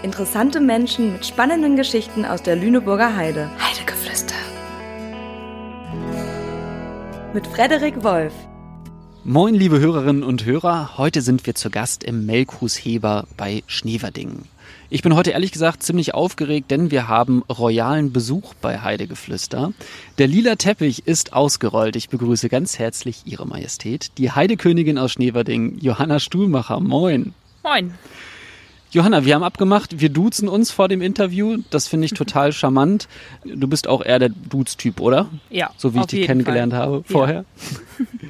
Interessante Menschen mit spannenden Geschichten aus der Lüneburger Heide. Heidegeflüster. Mit Frederik Wolf. Moin, liebe Hörerinnen und Hörer. Heute sind wir zu Gast im Melkhusheber bei Schneverdingen. Ich bin heute ehrlich gesagt ziemlich aufgeregt, denn wir haben royalen Besuch bei Heidegeflüster. Der lila Teppich ist ausgerollt. Ich begrüße ganz herzlich Ihre Majestät, die Heidekönigin aus Schneverdingen, Johanna Stuhlmacher. Moin. Moin. Johanna, wir haben abgemacht, wir duzen uns vor dem Interview. Das finde ich total charmant. Du bist auch eher der Dudes-Typ, oder? Ja. So wie ich dich kennengelernt Fall. habe vorher. Ja.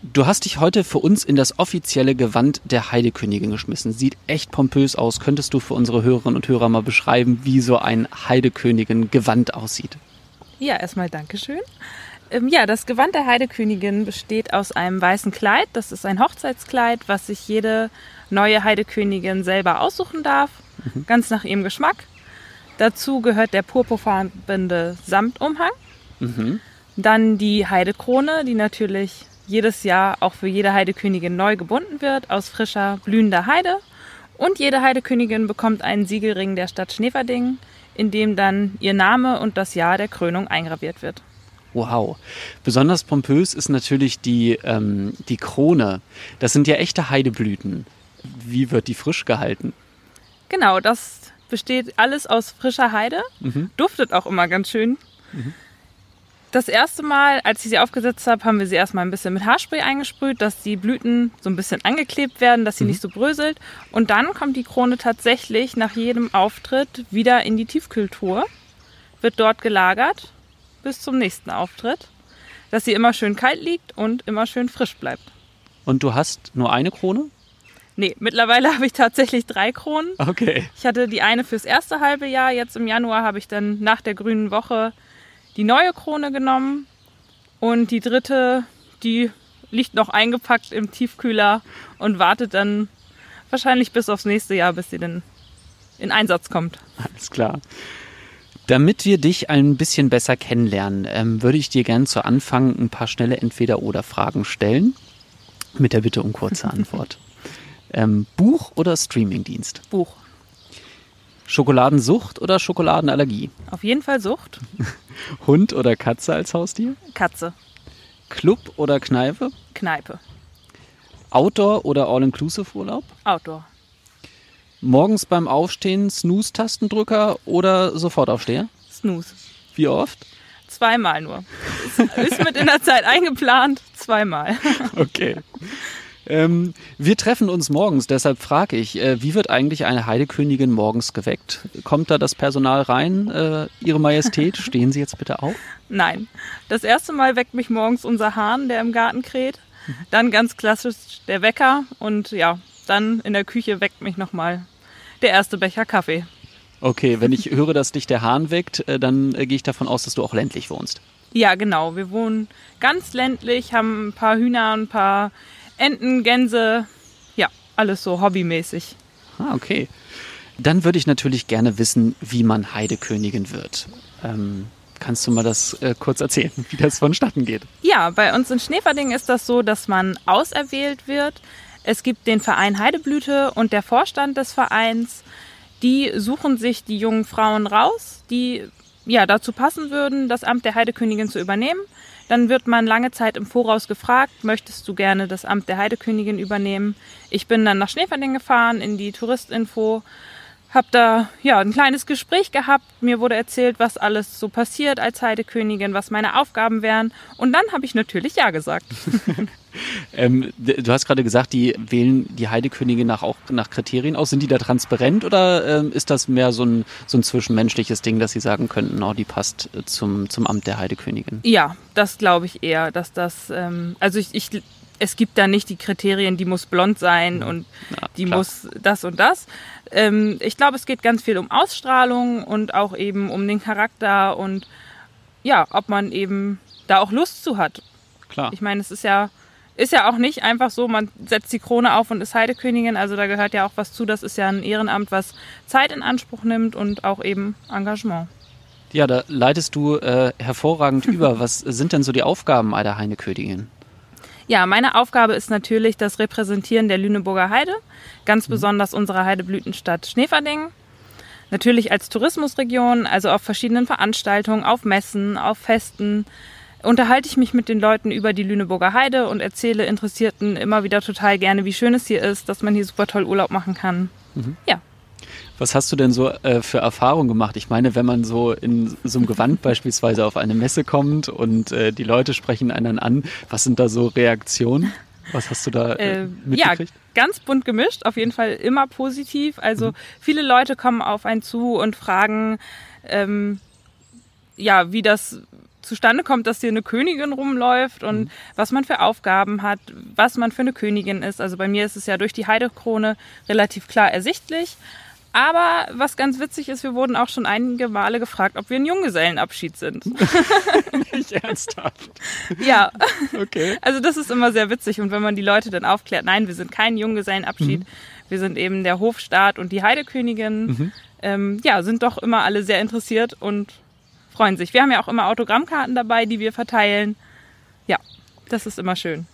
Du hast dich heute für uns in das offizielle Gewand der Heidekönigin geschmissen. Sieht echt pompös aus. Könntest du für unsere Hörerinnen und Hörer mal beschreiben, wie so ein Heidekönigin-Gewand aussieht? Ja, erstmal Dankeschön. Ähm, ja, das Gewand der Heidekönigin besteht aus einem weißen Kleid. Das ist ein Hochzeitskleid, was sich jede neue Heidekönigin selber aussuchen darf, mhm. ganz nach ihrem Geschmack. Dazu gehört der purpurfarbene Samtumhang. Mhm. Dann die Heidekrone, die natürlich jedes Jahr auch für jede Heidekönigin neu gebunden wird aus frischer, blühender Heide. Und jede Heidekönigin bekommt einen Siegelring der Stadt Schneverdingen, in dem dann ihr Name und das Jahr der Krönung eingraviert wird. Wow. Besonders pompös ist natürlich die, ähm, die Krone. Das sind ja echte Heideblüten. Wie wird die frisch gehalten? Genau, das besteht alles aus frischer Heide. Mhm. Duftet auch immer ganz schön. Mhm. Das erste Mal, als ich sie aufgesetzt habe, haben wir sie erstmal ein bisschen mit Haarspray eingesprüht, dass die Blüten so ein bisschen angeklebt werden, dass sie mhm. nicht so bröselt. Und dann kommt die Krone tatsächlich nach jedem Auftritt wieder in die Tiefkühltruhe, wird dort gelagert bis zum nächsten Auftritt, dass sie immer schön kalt liegt und immer schön frisch bleibt. Und du hast nur eine Krone? Nee, mittlerweile habe ich tatsächlich drei Kronen. Okay. Ich hatte die eine fürs erste halbe Jahr. Jetzt im Januar habe ich dann nach der grünen Woche die neue Krone genommen und die dritte, die liegt noch eingepackt im Tiefkühler und wartet dann wahrscheinlich bis aufs nächste Jahr, bis sie dann in Einsatz kommt. Alles klar. Damit wir dich ein bisschen besser kennenlernen, ähm, würde ich dir gerne zu Anfang ein paar schnelle Entweder-Oder-Fragen stellen. Mit der Bitte um kurze Antwort. Ähm, Buch oder Streamingdienst? Buch. Schokoladensucht oder Schokoladenallergie? Auf jeden Fall Sucht. Hund oder Katze als Haustier? Katze. Club oder Kneipe? Kneipe. Outdoor oder All-Inclusive-Urlaub? Outdoor. Morgens beim Aufstehen Snooze-Tastendrücker oder Sofortaufsteher? Snooze. Wie oft? Zweimal nur. Ist mit in der Zeit eingeplant. Zweimal. Okay. Ähm, wir treffen uns morgens, deshalb frage ich, äh, wie wird eigentlich eine Heidekönigin morgens geweckt? Kommt da das Personal rein? Äh, Ihre Majestät, stehen Sie jetzt bitte auf? Nein. Das erste Mal weckt mich morgens unser Hahn, der im Garten kräht. Dann ganz klassisch der Wecker und ja, dann in der Küche weckt mich nochmal der erste Becher Kaffee. Okay, wenn ich höre, dass dich der Hahn weckt, äh, dann äh, gehe ich davon aus, dass du auch ländlich wohnst. Ja, genau. Wir wohnen ganz ländlich, haben ein paar Hühner, ein paar Enten, Gänse, ja, alles so hobbymäßig. Ah, okay. Dann würde ich natürlich gerne wissen, wie man Heidekönigin wird. Ähm, kannst du mal das äh, kurz erzählen, wie das vonstatten geht? Ja, bei uns in Schneverding ist das so, dass man auserwählt wird. Es gibt den Verein Heideblüte und der Vorstand des Vereins, die suchen sich die jungen Frauen raus, die ja dazu passen würden, das Amt der Heidekönigin zu übernehmen. Dann wird man lange Zeit im Voraus gefragt, möchtest du gerne das Amt der Heidekönigin übernehmen? Ich bin dann nach Schneverding gefahren in die Touristinfo, habe da ja ein kleines Gespräch gehabt. Mir wurde erzählt, was alles so passiert als Heidekönigin, was meine Aufgaben wären. Und dann habe ich natürlich ja gesagt. ähm, du hast gerade gesagt, die wählen die Heidekönigin nach, auch nach Kriterien aus. Sind die da transparent oder ähm, ist das mehr so ein, so ein zwischenmenschliches Ding, dass sie sagen könnten, oh, die passt zum, zum Amt der Heidekönigin? Ja, das glaube ich eher, dass das, ähm, also ich, ich es gibt da nicht die Kriterien, die muss blond sein und ja, die klar. muss das und das. Ähm, ich glaube, es geht ganz viel um Ausstrahlung und auch eben um den Charakter und ja, ob man eben da auch Lust zu hat. Klar. Ich meine, es ist ja ist ja auch nicht einfach so, man setzt die Krone auf und ist Heidekönigin. Also da gehört ja auch was zu. Das ist ja ein Ehrenamt, was Zeit in Anspruch nimmt und auch eben Engagement. Ja, da leitest du äh, hervorragend über. Was sind denn so die Aufgaben einer Heidekönigin? Ja, meine Aufgabe ist natürlich das Repräsentieren der Lüneburger Heide, ganz mhm. besonders unserer Heideblütenstadt Schneverding. natürlich als Tourismusregion, also auf verschiedenen Veranstaltungen, auf Messen, auf Festen, unterhalte ich mich mit den Leuten über die Lüneburger Heide und erzähle Interessierten immer wieder total gerne, wie schön es hier ist, dass man hier super toll Urlaub machen kann. Mhm. Ja. Was hast du denn so äh, für Erfahrungen gemacht? Ich meine, wenn man so in so einem Gewand beispielsweise auf eine Messe kommt und äh, die Leute sprechen einen an, was sind da so Reaktionen? Was hast du da äh, äh mitgekriegt? Ja, ganz bunt gemischt, auf jeden Fall immer positiv. Also mhm. viele Leute kommen auf einen zu und fragen, ähm, ja, wie das zustande kommt, dass hier eine Königin rumläuft und mhm. was man für Aufgaben hat, was man für eine Königin ist. Also bei mir ist es ja durch die Heidekrone relativ klar ersichtlich. Aber was ganz witzig ist, wir wurden auch schon einige Male gefragt, ob wir ein Junggesellenabschied sind. Nicht ernsthaft. Ja. Okay. Also das ist immer sehr witzig. Und wenn man die Leute dann aufklärt, nein, wir sind kein Junggesellenabschied, mhm. wir sind eben der Hofstaat und die Heidekönigin, mhm. ähm, ja, sind doch immer alle sehr interessiert und freuen sich. Wir haben ja auch immer Autogrammkarten dabei, die wir verteilen. Ja, das ist immer schön.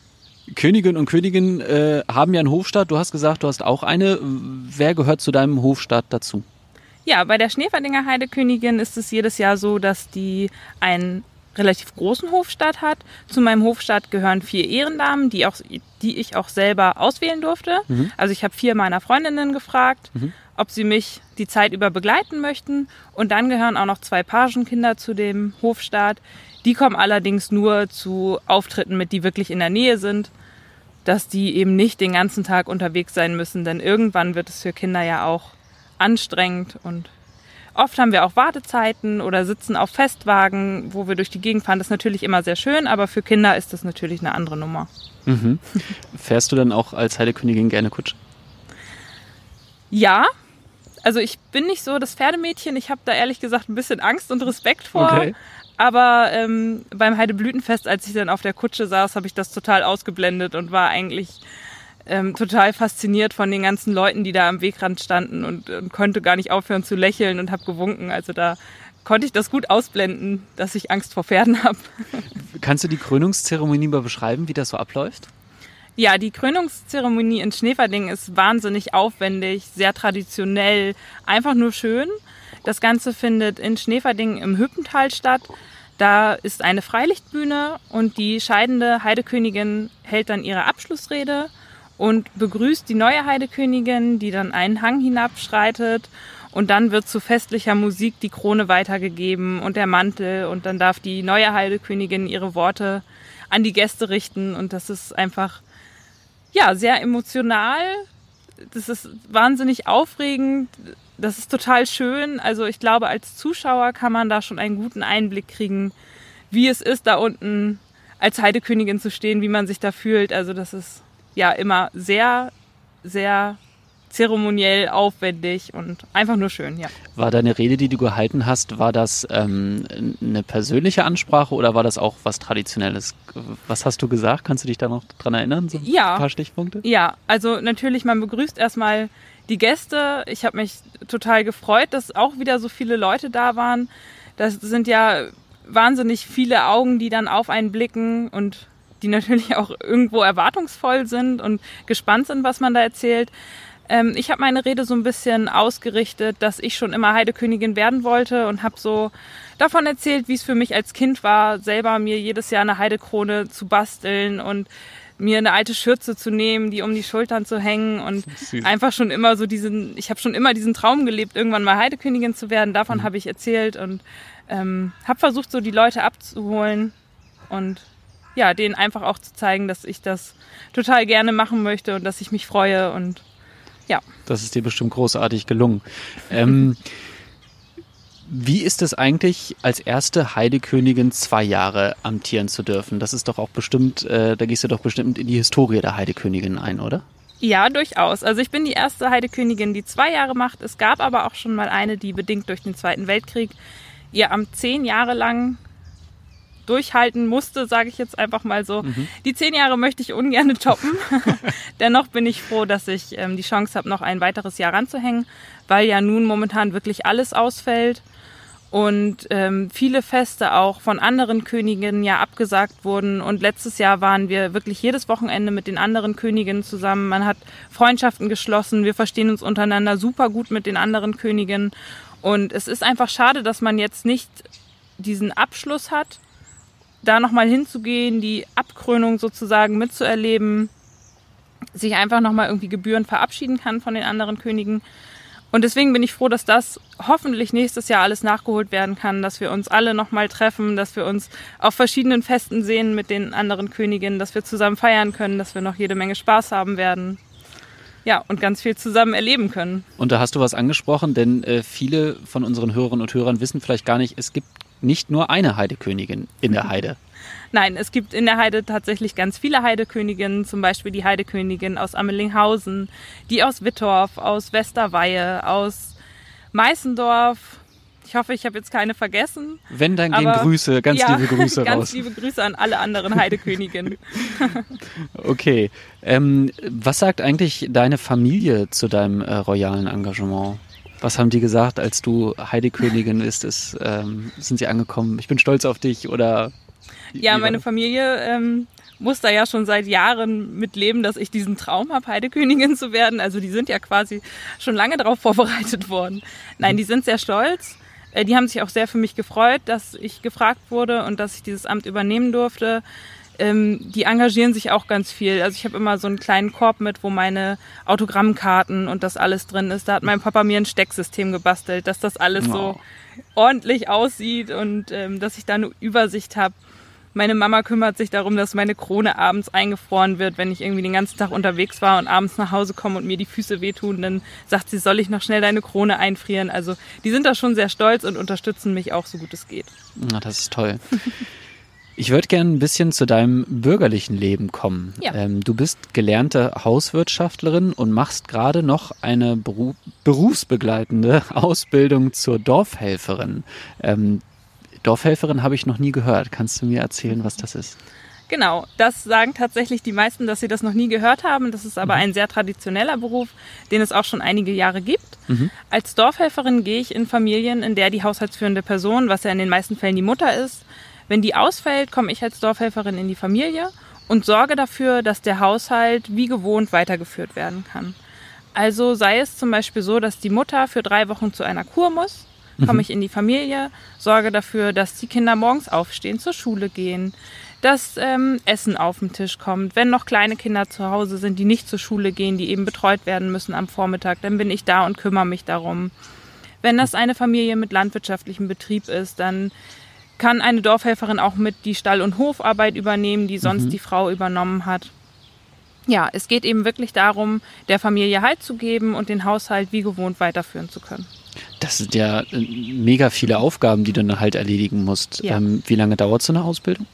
Königin und Königin äh, haben ja einen Hofstaat. Du hast gesagt, du hast auch eine. Wer gehört zu deinem Hofstaat dazu? Ja, bei der Schneeferdinger Heidekönigin ist es jedes Jahr so, dass die einen relativ großen Hofstaat hat. Zu meinem Hofstaat gehören vier Ehrendamen, die, auch, die ich auch selber auswählen durfte. Mhm. Also ich habe vier meiner Freundinnen gefragt, mhm. Ob sie mich die Zeit über begleiten möchten. Und dann gehören auch noch zwei Pagenkinder zu dem Hofstaat. Die kommen allerdings nur zu Auftritten mit, die wirklich in der Nähe sind, dass die eben nicht den ganzen Tag unterwegs sein müssen, denn irgendwann wird es für Kinder ja auch anstrengend und oft haben wir auch Wartezeiten oder sitzen auf Festwagen, wo wir durch die Gegend fahren. Das ist natürlich immer sehr schön, aber für Kinder ist das natürlich eine andere Nummer. Mhm. Fährst du dann auch als Heidekönigin gerne Kutsche? Ja, also ich bin nicht so das Pferdemädchen. Ich habe da ehrlich gesagt ein bisschen Angst und Respekt vor. Okay. Aber ähm, beim Heideblütenfest, als ich dann auf der Kutsche saß, habe ich das total ausgeblendet und war eigentlich ähm, total fasziniert von den ganzen Leuten, die da am Wegrand standen und, und konnte gar nicht aufhören zu lächeln und habe gewunken. Also da konnte ich das gut ausblenden, dass ich Angst vor Pferden habe. Kannst du die Krönungszeremonie mal beschreiben, wie das so abläuft? Ja, die Krönungszeremonie in Schneverding ist wahnsinnig aufwendig, sehr traditionell, einfach nur schön. Das Ganze findet in Schneverding im Hüppental statt. Da ist eine Freilichtbühne und die scheidende Heidekönigin hält dann ihre Abschlussrede und begrüßt die neue Heidekönigin, die dann einen Hang hinabschreitet und dann wird zu festlicher Musik die Krone weitergegeben und der Mantel und dann darf die neue Heidekönigin ihre Worte an die Gäste richten und das ist einfach ja sehr emotional. Das ist wahnsinnig aufregend das ist total schön. Also ich glaube, als Zuschauer kann man da schon einen guten Einblick kriegen, wie es ist, da unten als Heidekönigin zu stehen, wie man sich da fühlt. Also das ist ja immer sehr, sehr zeremoniell aufwendig und einfach nur schön, ja. War deine Rede, die du gehalten hast, war das ähm, eine persönliche Ansprache oder war das auch was Traditionelles? Was hast du gesagt? Kannst du dich da noch dran erinnern? So ja. Ein paar Stichpunkte? Ja, also natürlich, man begrüßt erstmal die Gäste. Ich habe mich total gefreut, dass auch wieder so viele Leute da waren. Das sind ja wahnsinnig viele Augen, die dann auf einen blicken und die natürlich auch irgendwo erwartungsvoll sind und gespannt sind, was man da erzählt. Ähm, ich habe meine Rede so ein bisschen ausgerichtet, dass ich schon immer Heidekönigin werden wollte und habe so davon erzählt, wie es für mich als Kind war, selber mir jedes Jahr eine Heidekrone zu basteln und mir eine alte Schürze zu nehmen, die um die Schultern zu hängen und einfach schon immer so diesen, ich habe schon immer diesen Traum gelebt, irgendwann mal Heidekönigin zu werden. Davon mhm. habe ich erzählt und ähm, habe versucht, so die Leute abzuholen und ja, denen einfach auch zu zeigen, dass ich das total gerne machen möchte und dass ich mich freue und ja. Das ist dir bestimmt großartig gelungen. Ähm, wie ist es eigentlich, als erste Heidekönigin zwei Jahre amtieren zu dürfen? Das ist doch auch bestimmt, äh, da gehst du doch bestimmt in die Historie der Heidekönigin ein, oder? Ja, durchaus. Also ich bin die erste Heidekönigin, die zwei Jahre macht. Es gab aber auch schon mal eine, die bedingt durch den Zweiten Weltkrieg ihr Amt zehn Jahre lang durchhalten musste, sage ich jetzt einfach mal so. Mhm. Die zehn Jahre möchte ich ungern toppen. Dennoch bin ich froh, dass ich ähm, die Chance habe, noch ein weiteres Jahr ranzuhängen, weil ja nun momentan wirklich alles ausfällt. und ähm, viele Feste auch von anderen Königinnen ja abgesagt wurden. Und letztes Jahr waren wir wirklich jedes Wochenende mit den anderen Königinnen zusammen. Man hat Freundschaften geschlossen. Wir verstehen uns untereinander super gut mit den anderen Königinnen. Und es ist einfach schade, dass man jetzt nicht diesen Abschluss hat, da nochmal hinzugehen, die Abkrönung sozusagen mitzuerleben, sich einfach nochmal irgendwie gebührend verabschieden kann von den anderen Königen. Und deswegen bin ich froh, dass das hoffentlich nächstes Jahr alles nachgeholt werden kann, dass wir uns alle nochmal treffen, dass wir uns auf verschiedenen Festen sehen mit den anderen Königinnen, dass wir zusammen feiern können, dass wir noch jede Menge Spaß haben werden. Ja, und ganz viel zusammen erleben können. Und da hast du was angesprochen, denn äh, viele von unseren Hörerinnen und Hörern wissen vielleicht gar nicht, es gibt nicht nur eine Heidekönigin in der Heide. Nein, es gibt in der Heide tatsächlich ganz viele Heideköniginnen, zum Beispiel die Heidekönigin aus Ammelinghausen, die aus Wittorf, aus Westerweihe, aus Meißendorf. Ich hoffe, ich habe jetzt keine vergessen. Wenn, dann gehen Grüße, ganz ja, liebe Grüße ganz raus. Ganz liebe Grüße an alle anderen Heideköniginnen. okay. Ähm, was sagt eigentlich deine Familie zu deinem äh, royalen Engagement? Was haben die gesagt, als du Heidekönigin bist? Ist, ähm, sind sie angekommen? Ich bin stolz auf dich oder ja, meine Familie ähm, muss da ja schon seit Jahren mitleben, dass ich diesen Traum habe, Heidekönigin zu werden. Also die sind ja quasi schon lange darauf vorbereitet worden. Nein, die sind sehr stolz. Äh, die haben sich auch sehr für mich gefreut, dass ich gefragt wurde und dass ich dieses Amt übernehmen durfte. Ähm, die engagieren sich auch ganz viel. Also ich habe immer so einen kleinen Korb mit, wo meine Autogrammkarten und das alles drin ist. Da hat mein Papa mir ein Stecksystem gebastelt, dass das alles oh. so ordentlich aussieht und ähm, dass ich da eine Übersicht habe. Meine Mama kümmert sich darum, dass meine Krone abends eingefroren wird, wenn ich irgendwie den ganzen Tag unterwegs war und abends nach Hause komme und mir die Füße wehtun, dann sagt sie, soll ich noch schnell deine Krone einfrieren? Also die sind da schon sehr stolz und unterstützen mich auch so gut es geht. Na, das ist toll. Ich würde gerne ein bisschen zu deinem bürgerlichen Leben kommen. Ja. Ähm, du bist gelernte Hauswirtschaftlerin und machst gerade noch eine Beru berufsbegleitende Ausbildung zur Dorfhelferin. Ähm, Dorfhelferin habe ich noch nie gehört. Kannst du mir erzählen, was das ist? Genau, das sagen tatsächlich die meisten, dass sie das noch nie gehört haben. Das ist aber mhm. ein sehr traditioneller Beruf, den es auch schon einige Jahre gibt. Mhm. Als Dorfhelferin gehe ich in Familien, in der die haushaltsführende Person, was ja in den meisten Fällen die Mutter ist, wenn die ausfällt, komme ich als Dorfhelferin in die Familie und sorge dafür, dass der Haushalt wie gewohnt weitergeführt werden kann. Also sei es zum Beispiel so, dass die Mutter für drei Wochen zu einer Kur muss komme mhm. ich in die Familie, sorge dafür, dass die Kinder morgens aufstehen, zur Schule gehen, dass ähm, Essen auf den Tisch kommt. Wenn noch kleine Kinder zu Hause sind, die nicht zur Schule gehen, die eben betreut werden müssen am Vormittag, dann bin ich da und kümmere mich darum. Wenn das eine Familie mit landwirtschaftlichem Betrieb ist, dann kann eine Dorfhelferin auch mit die Stall- und Hofarbeit übernehmen, die sonst mhm. die Frau übernommen hat. Ja, es geht eben wirklich darum, der Familie Halt zu geben und den Haushalt wie gewohnt weiterführen zu können. Das sind ja äh, mega viele Aufgaben, die du dann halt erledigen musst. Ja. Ähm, wie lange dauert so eine Ausbildung?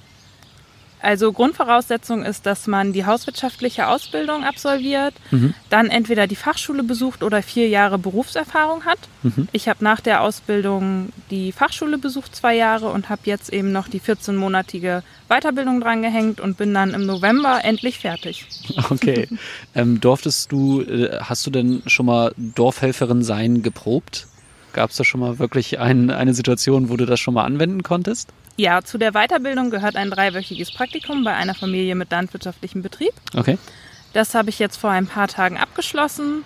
Also Grundvoraussetzung ist, dass man die hauswirtschaftliche Ausbildung absolviert, mhm. dann entweder die Fachschule besucht oder vier Jahre Berufserfahrung hat. Mhm. Ich habe nach der Ausbildung die Fachschule besucht, zwei Jahre, und habe jetzt eben noch die 14-monatige Weiterbildung drangehängt und bin dann im November endlich fertig. Okay. ähm, durftest du, äh, hast du denn schon mal Dorfhelferin sein geprobt? Gab es da schon mal wirklich ein, eine Situation, wo du das schon mal anwenden konntest? Ja, zu der Weiterbildung gehört ein dreiwöchiges Praktikum bei einer Familie mit landwirtschaftlichem Betrieb. Okay. Das habe ich jetzt vor ein paar Tagen abgeschlossen.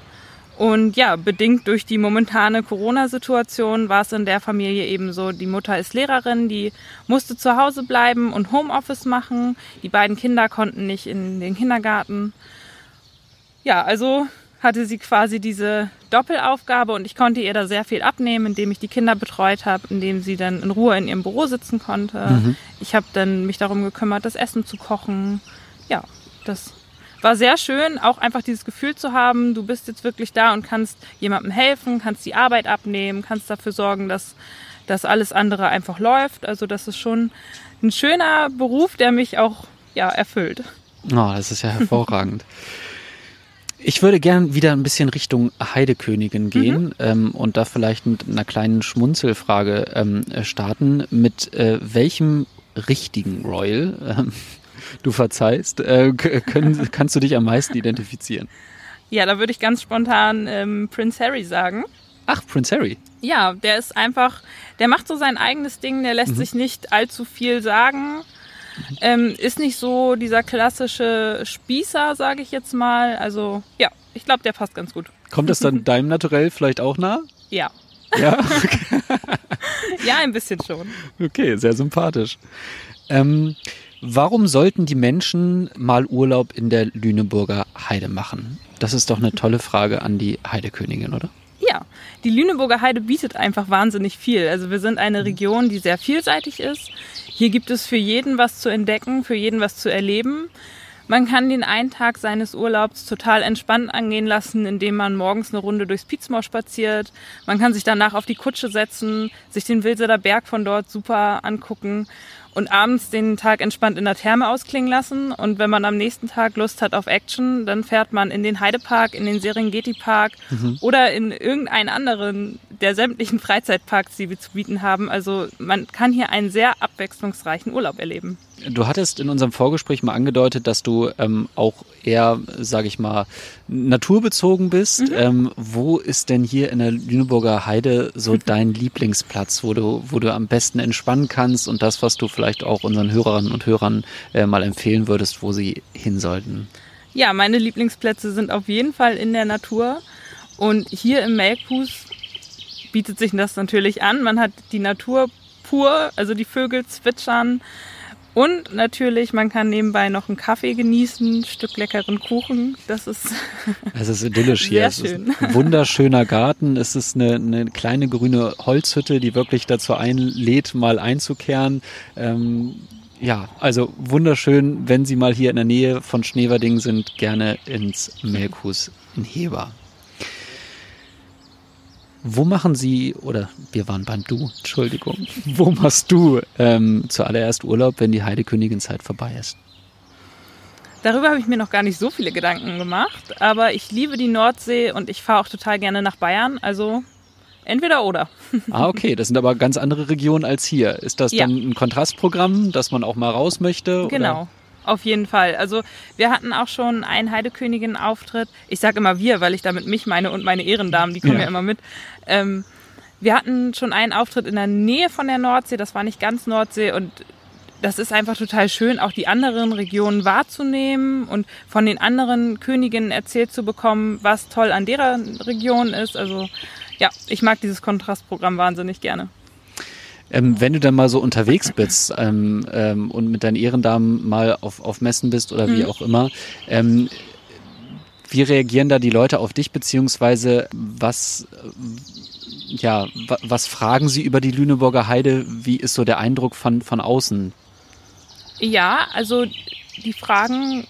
Und ja, bedingt durch die momentane Corona-Situation war es in der Familie eben so, die Mutter ist Lehrerin, die musste zu Hause bleiben und Homeoffice machen. Die beiden Kinder konnten nicht in den Kindergarten. Ja, also hatte sie quasi diese Doppelaufgabe und ich konnte ihr da sehr viel abnehmen, indem ich die Kinder betreut habe, indem sie dann in Ruhe in ihrem Büro sitzen konnte. Mhm. Ich habe dann mich darum gekümmert, das Essen zu kochen. Ja, das war sehr schön, auch einfach dieses Gefühl zu haben, du bist jetzt wirklich da und kannst jemandem helfen, kannst die Arbeit abnehmen, kannst dafür sorgen, dass dass alles andere einfach läuft. Also das ist schon ein schöner Beruf, der mich auch ja erfüllt. Oh, das ist ja hervorragend. Ich würde gern wieder ein bisschen Richtung Heidekönigin gehen mhm. ähm, und da vielleicht mit einer kleinen Schmunzelfrage ähm, starten. Mit äh, welchem richtigen Royal, ähm, du verzeihst, äh, können, kannst du dich am meisten identifizieren? Ja, da würde ich ganz spontan ähm, Prince Harry sagen. Ach, Prince Harry. Ja, der ist einfach Der macht so sein eigenes Ding, der lässt mhm. sich nicht allzu viel sagen. Ähm, ist nicht so dieser klassische Spießer, sage ich jetzt mal. Also ja, ich glaube, der passt ganz gut. Kommt das dann deinem Naturell vielleicht auch nah? Ja. Ja, okay. ja, ein bisschen schon. Okay, sehr sympathisch. Ähm, warum sollten die Menschen mal Urlaub in der Lüneburger Heide machen? Das ist doch eine tolle Frage an die Heidekönigin, oder? Ja, die Lüneburger Heide bietet einfach wahnsinnig viel. Also wir sind eine Region, die sehr vielseitig ist. Hier gibt es für jeden was zu entdecken, für jeden was zu erleben. Man kann den einen Tag seines Urlaubs total entspannt angehen lassen, indem man morgens eine Runde durchs Pietzmoor spaziert. Man kann sich danach auf die Kutsche setzen, sich den Wilseder Berg von dort super angucken und abends den Tag entspannt in der Therme ausklingen lassen. Und wenn man am nächsten Tag Lust hat auf Action, dann fährt man in den Heidepark, in den Serengeti-Park mhm. oder in irgendeinen anderen der sämtlichen Freizeitparks, die wir zu bieten haben. Also man kann hier einen sehr abwechslungsreichen Urlaub erleben. Du hattest in unserem Vorgespräch mal angedeutet, dass du ähm, auch eher, sage ich mal, naturbezogen bist. Mhm. Ähm, wo ist denn hier in der Lüneburger Heide so dein Lieblingsplatz, wo du, wo du am besten entspannen kannst und das, was du vielleicht auch unseren Hörerinnen und Hörern äh, mal empfehlen würdest, wo sie hin sollten? Ja, meine Lieblingsplätze sind auf jeden Fall in der Natur. Und hier im Melkhus bietet sich das natürlich an. Man hat die Natur pur, also die Vögel zwitschern. Und natürlich, man kann nebenbei noch einen Kaffee genießen, ein Stück leckeren Kuchen. Das ist. Es ist idyllisch hier. Sehr schön. Es ist ein wunderschöner Garten. Es ist eine, eine kleine grüne Holzhütte, die wirklich dazu einlädt, mal einzukehren. Ähm, ja, also wunderschön, wenn Sie mal hier in der Nähe von Schneverding sind, gerne ins Melkhus in Heber. Wo machen Sie, oder wir waren beim Du, Entschuldigung, wo machst du ähm, zuallererst Urlaub, wenn die Heidekönigin-Zeit vorbei ist? Darüber habe ich mir noch gar nicht so viele Gedanken gemacht, aber ich liebe die Nordsee und ich fahre auch total gerne nach Bayern, also entweder oder. Ah, okay, das sind aber ganz andere Regionen als hier. Ist das ja. dann ein Kontrastprogramm, dass man auch mal raus möchte? Genau. Oder? Auf jeden Fall. Also wir hatten auch schon einen Heidekönigin-Auftritt. Ich sage immer wir, weil ich damit mich meine und meine Ehrendamen, die kommen ja, ja immer mit. Ähm, wir hatten schon einen Auftritt in der Nähe von der Nordsee, das war nicht ganz Nordsee und das ist einfach total schön, auch die anderen Regionen wahrzunehmen und von den anderen Königinnen erzählt zu bekommen, was toll an deren Region ist. Also ja, ich mag dieses Kontrastprogramm wahnsinnig gerne. Ähm, wenn du dann mal so unterwegs bist ähm, ähm, und mit deinen Ehrendamen mal auf, auf Messen bist oder wie mhm. auch immer, ähm, wie reagieren da die Leute auf dich, beziehungsweise was, ja, was fragen sie über die Lüneburger Heide? Wie ist so der Eindruck von, von außen? Ja, also die Fragen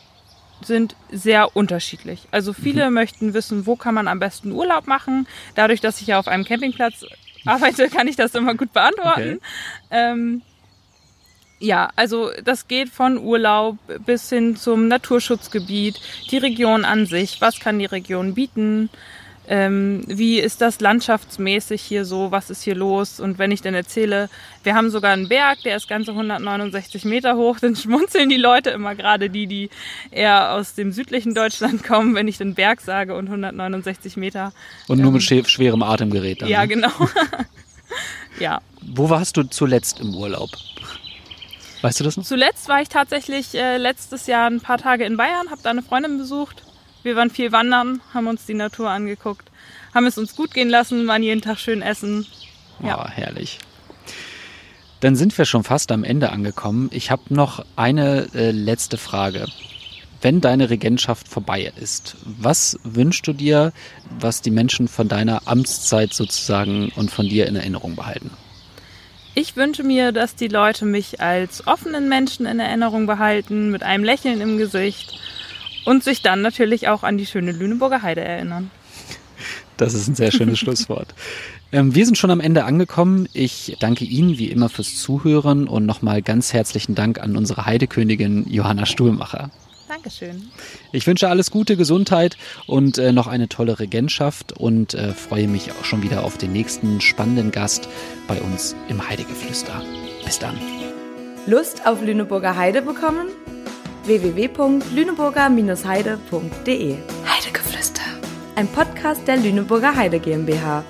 sind sehr unterschiedlich. Also viele mhm. möchten wissen, wo kann man am besten Urlaub machen. Dadurch, dass ich ja auf einem Campingplatz arbeite, kann ich das immer gut beantworten. Okay. Ähm, ja, also das geht von Urlaub bis hin zum Naturschutzgebiet, die Region an sich, was kann die Region bieten, ähm, wie ist das landschaftsmäßig hier so, was ist hier los? Und wenn ich dann erzähle, wir haben sogar einen Berg, der ist ganze 169 Meter hoch, dann schmunzeln die Leute immer gerade die, die eher aus dem südlichen Deutschland kommen, wenn ich den Berg sage und 169 Meter. Und nur mit ähm, schwerem Atemgerät dann. Ja, ne? genau. ja. Wo warst du zuletzt im Urlaub? Weißt du das noch? Zuletzt war ich tatsächlich äh, letztes Jahr ein paar Tage in Bayern, habe da eine Freundin besucht wir waren viel wandern, haben uns die Natur angeguckt, haben es uns gut gehen lassen, waren jeden Tag schön essen. Ja, oh, herrlich. Dann sind wir schon fast am Ende angekommen. Ich habe noch eine äh, letzte Frage. Wenn deine Regentschaft vorbei ist, was wünschst du dir, was die Menschen von deiner Amtszeit sozusagen und von dir in Erinnerung behalten? Ich wünsche mir, dass die Leute mich als offenen Menschen in Erinnerung behalten, mit einem Lächeln im Gesicht und sich dann natürlich auch an die schöne Lüneburger Heide erinnern. Das ist ein sehr schönes Schlusswort. Ähm, wir sind schon am Ende angekommen. Ich danke Ihnen wie immer fürs Zuhören und nochmal ganz herzlichen Dank an unsere Heidekönigin Johanna Stuhlmacher. Dankeschön. Ich wünsche alles Gute, Gesundheit und äh, noch eine tolle Regentschaft und äh, freue mich auch schon wieder auf den nächsten spannenden Gast bei uns im Heidegeflüster. Bis dann. Lust auf Lüneburger Heide bekommen? www.lüneburger-heide.de Heidegeflüster. Ein Podcast der Lüneburger Heide GmbH.